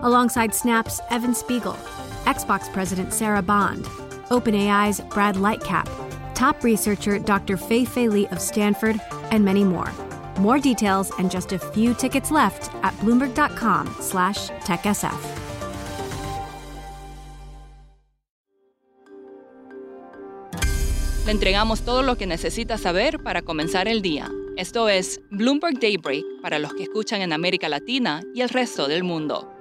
alongside Snap's Evan Spiegel, Xbox President Sarah Bond, OpenAI's Brad Lightcap, top researcher Dr. Fei Fei Li of Stanford, and many more. More details and just a few tickets left at bloomberg.com/techsf. Le entregamos todo lo que necesita saber para comenzar el día. Esto es Bloomberg Daybreak para los que escuchan en América Latina y el resto del mundo.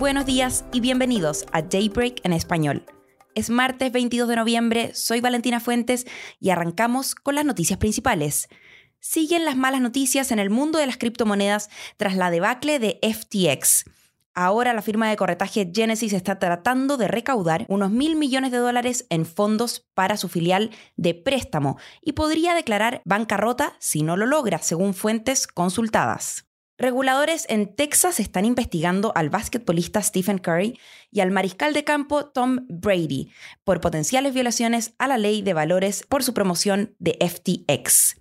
Buenos días y bienvenidos a Daybreak en español. Es martes 22 de noviembre, soy Valentina Fuentes y arrancamos con las noticias principales. Siguen las malas noticias en el mundo de las criptomonedas tras la debacle de FTX. Ahora la firma de corretaje Genesis está tratando de recaudar unos mil millones de dólares en fondos para su filial de préstamo y podría declarar bancarrota si no lo logra, según fuentes consultadas. Reguladores en Texas están investigando al basquetbolista Stephen Curry y al mariscal de campo Tom Brady por potenciales violaciones a la ley de valores por su promoción de FTX.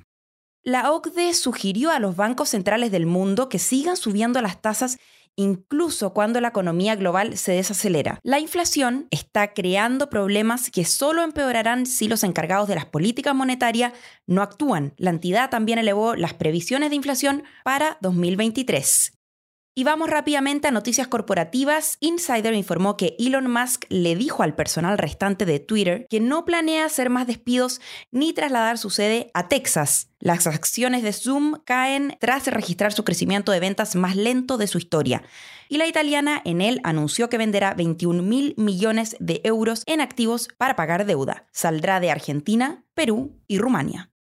La OCDE sugirió a los bancos centrales del mundo que sigan subiendo las tasas incluso cuando la economía global se desacelera. La inflación está creando problemas que solo empeorarán si los encargados de las políticas monetarias no actúan. La entidad también elevó las previsiones de inflación para 2023. Y vamos rápidamente a noticias corporativas. Insider informó que Elon Musk le dijo al personal restante de Twitter que no planea hacer más despidos ni trasladar su sede a Texas. Las acciones de Zoom caen tras registrar su crecimiento de ventas más lento de su historia. Y la italiana Enel anunció que venderá 21 mil millones de euros en activos para pagar deuda. Saldrá de Argentina, Perú y Rumania.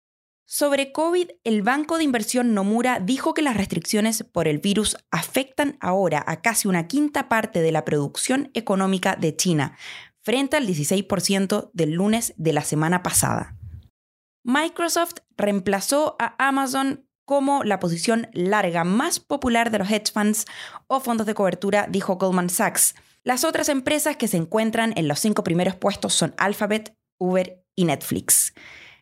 Sobre COVID, el banco de inversión Nomura dijo que las restricciones por el virus afectan ahora a casi una quinta parte de la producción económica de China, frente al 16% del lunes de la semana pasada. Microsoft reemplazó a Amazon como la posición larga más popular de los hedge funds o fondos de cobertura, dijo Goldman Sachs. Las otras empresas que se encuentran en los cinco primeros puestos son Alphabet, Uber y Netflix.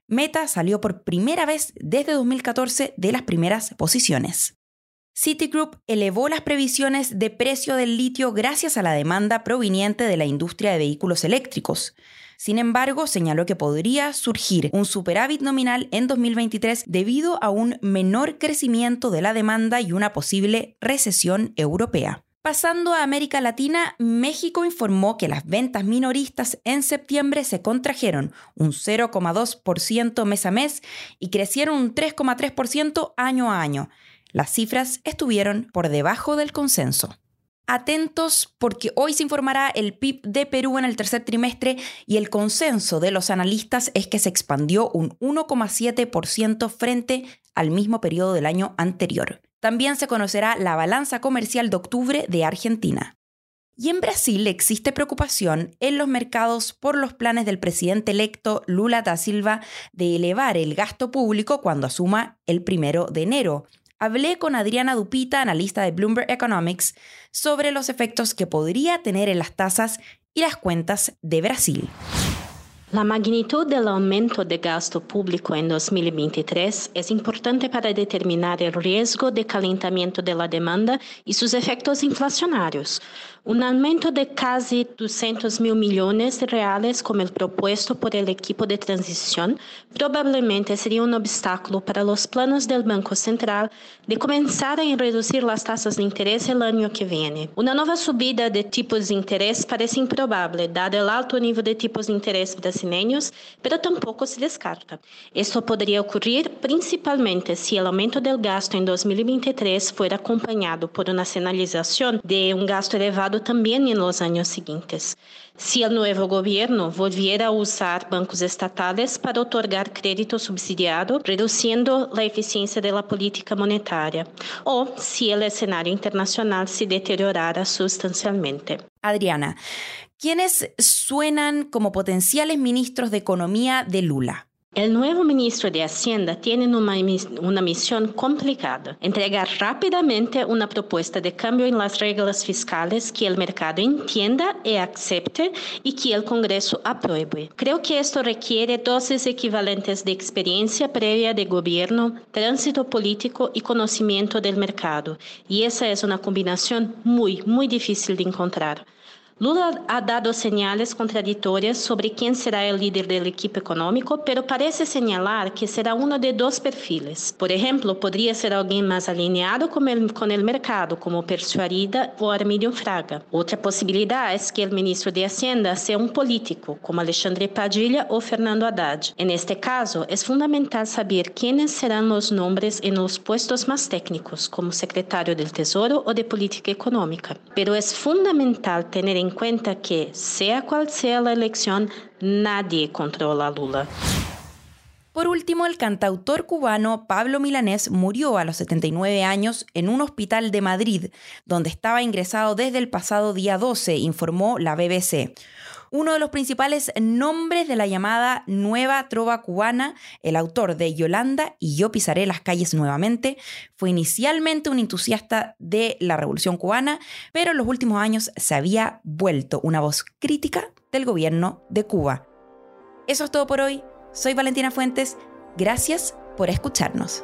Meta salió por primera vez desde 2014 de las primeras posiciones. Citigroup elevó las previsiones de precio del litio gracias a la demanda proveniente de la industria de vehículos eléctricos. Sin embargo, señaló que podría surgir un superávit nominal en 2023 debido a un menor crecimiento de la demanda y una posible recesión europea. Pasando a América Latina, México informó que las ventas minoristas en septiembre se contrajeron un 0,2% mes a mes y crecieron un 3,3% año a año. Las cifras estuvieron por debajo del consenso. Atentos porque hoy se informará el PIB de Perú en el tercer trimestre y el consenso de los analistas es que se expandió un 1,7% frente al mismo periodo del año anterior. También se conocerá la balanza comercial de octubre de Argentina. Y en Brasil existe preocupación en los mercados por los planes del presidente electo Lula da Silva de elevar el gasto público cuando asuma el primero de enero. Hablé con Adriana Dupita, analista de Bloomberg Economics, sobre los efectos que podría tener en las tasas y las cuentas de Brasil. La magnitud del aumento de gasto público en 2023 es importante para determinar el riesgo de calentamiento de la demanda y sus efectos inflacionarios. Un aumento de casi 200 mil millones de reales, como el propuesto por el equipo de transición, probablemente sería un obstáculo para los planos del Banco Central de comenzar a reducir las tasas de interés el año que viene. Una nueva subida de tipos de interés parece improbable, dado el alto nivel de tipos de interés brasileños, pero tampoco se descarta. Esto podría ocurrir principalmente si el aumento del gasto en 2023 fuera acompañado por una señalización de un gasto elevado también en los años siguientes. Si el nuevo gobierno volviera a usar bancos estatales para otorgar crédito subsidiado, reduciendo la eficiencia de la política monetaria, o si el escenario internacional se deteriorara sustancialmente. Adriana, ¿Quiénes suenan como potenciales ministros de Economía de Lula? El nuevo ministro de Hacienda tiene una, una, misión complicada, entregar rápidamente una propuesta de cambio en las reglas fiscales que el mercado entienda y acepte y que el Congreso apruebe. Creo que esto requiere dosis equivalentes de experiencia previa de gobierno, tránsito político y conocimiento del mercado, y esa es una combinación muy, muy difícil de encontrar. Lula ha dado señales contradictorias sobre quién será el líder del equipo económico, pero parece señalar que será uno de dos perfiles. Por ejemplo, podría ser alguien más alineado con el, con el mercado, como Persuarida o Armílio Fraga. Otra posibilidad es que el ministro de Hacienda sea un político, como Alexandre Padilla o Fernando Haddad. En este caso, es fundamental saber quiénes serán los nombres en los puestos más técnicos, como secretario del Tesoro o de Política Económica. Pero es fundamental tener en cuenta que, sea cual sea la elección, nadie controla a Lula. Por último, el cantautor cubano Pablo Milanés murió a los 79 años en un hospital de Madrid, donde estaba ingresado desde el pasado día 12, informó la BBC. Uno de los principales nombres de la llamada Nueva Trova Cubana, el autor de Yolanda y Yo pisaré las calles nuevamente, fue inicialmente un entusiasta de la Revolución Cubana, pero en los últimos años se había vuelto una voz crítica del gobierno de Cuba. Eso es todo por hoy. Soy Valentina Fuentes. Gracias por escucharnos.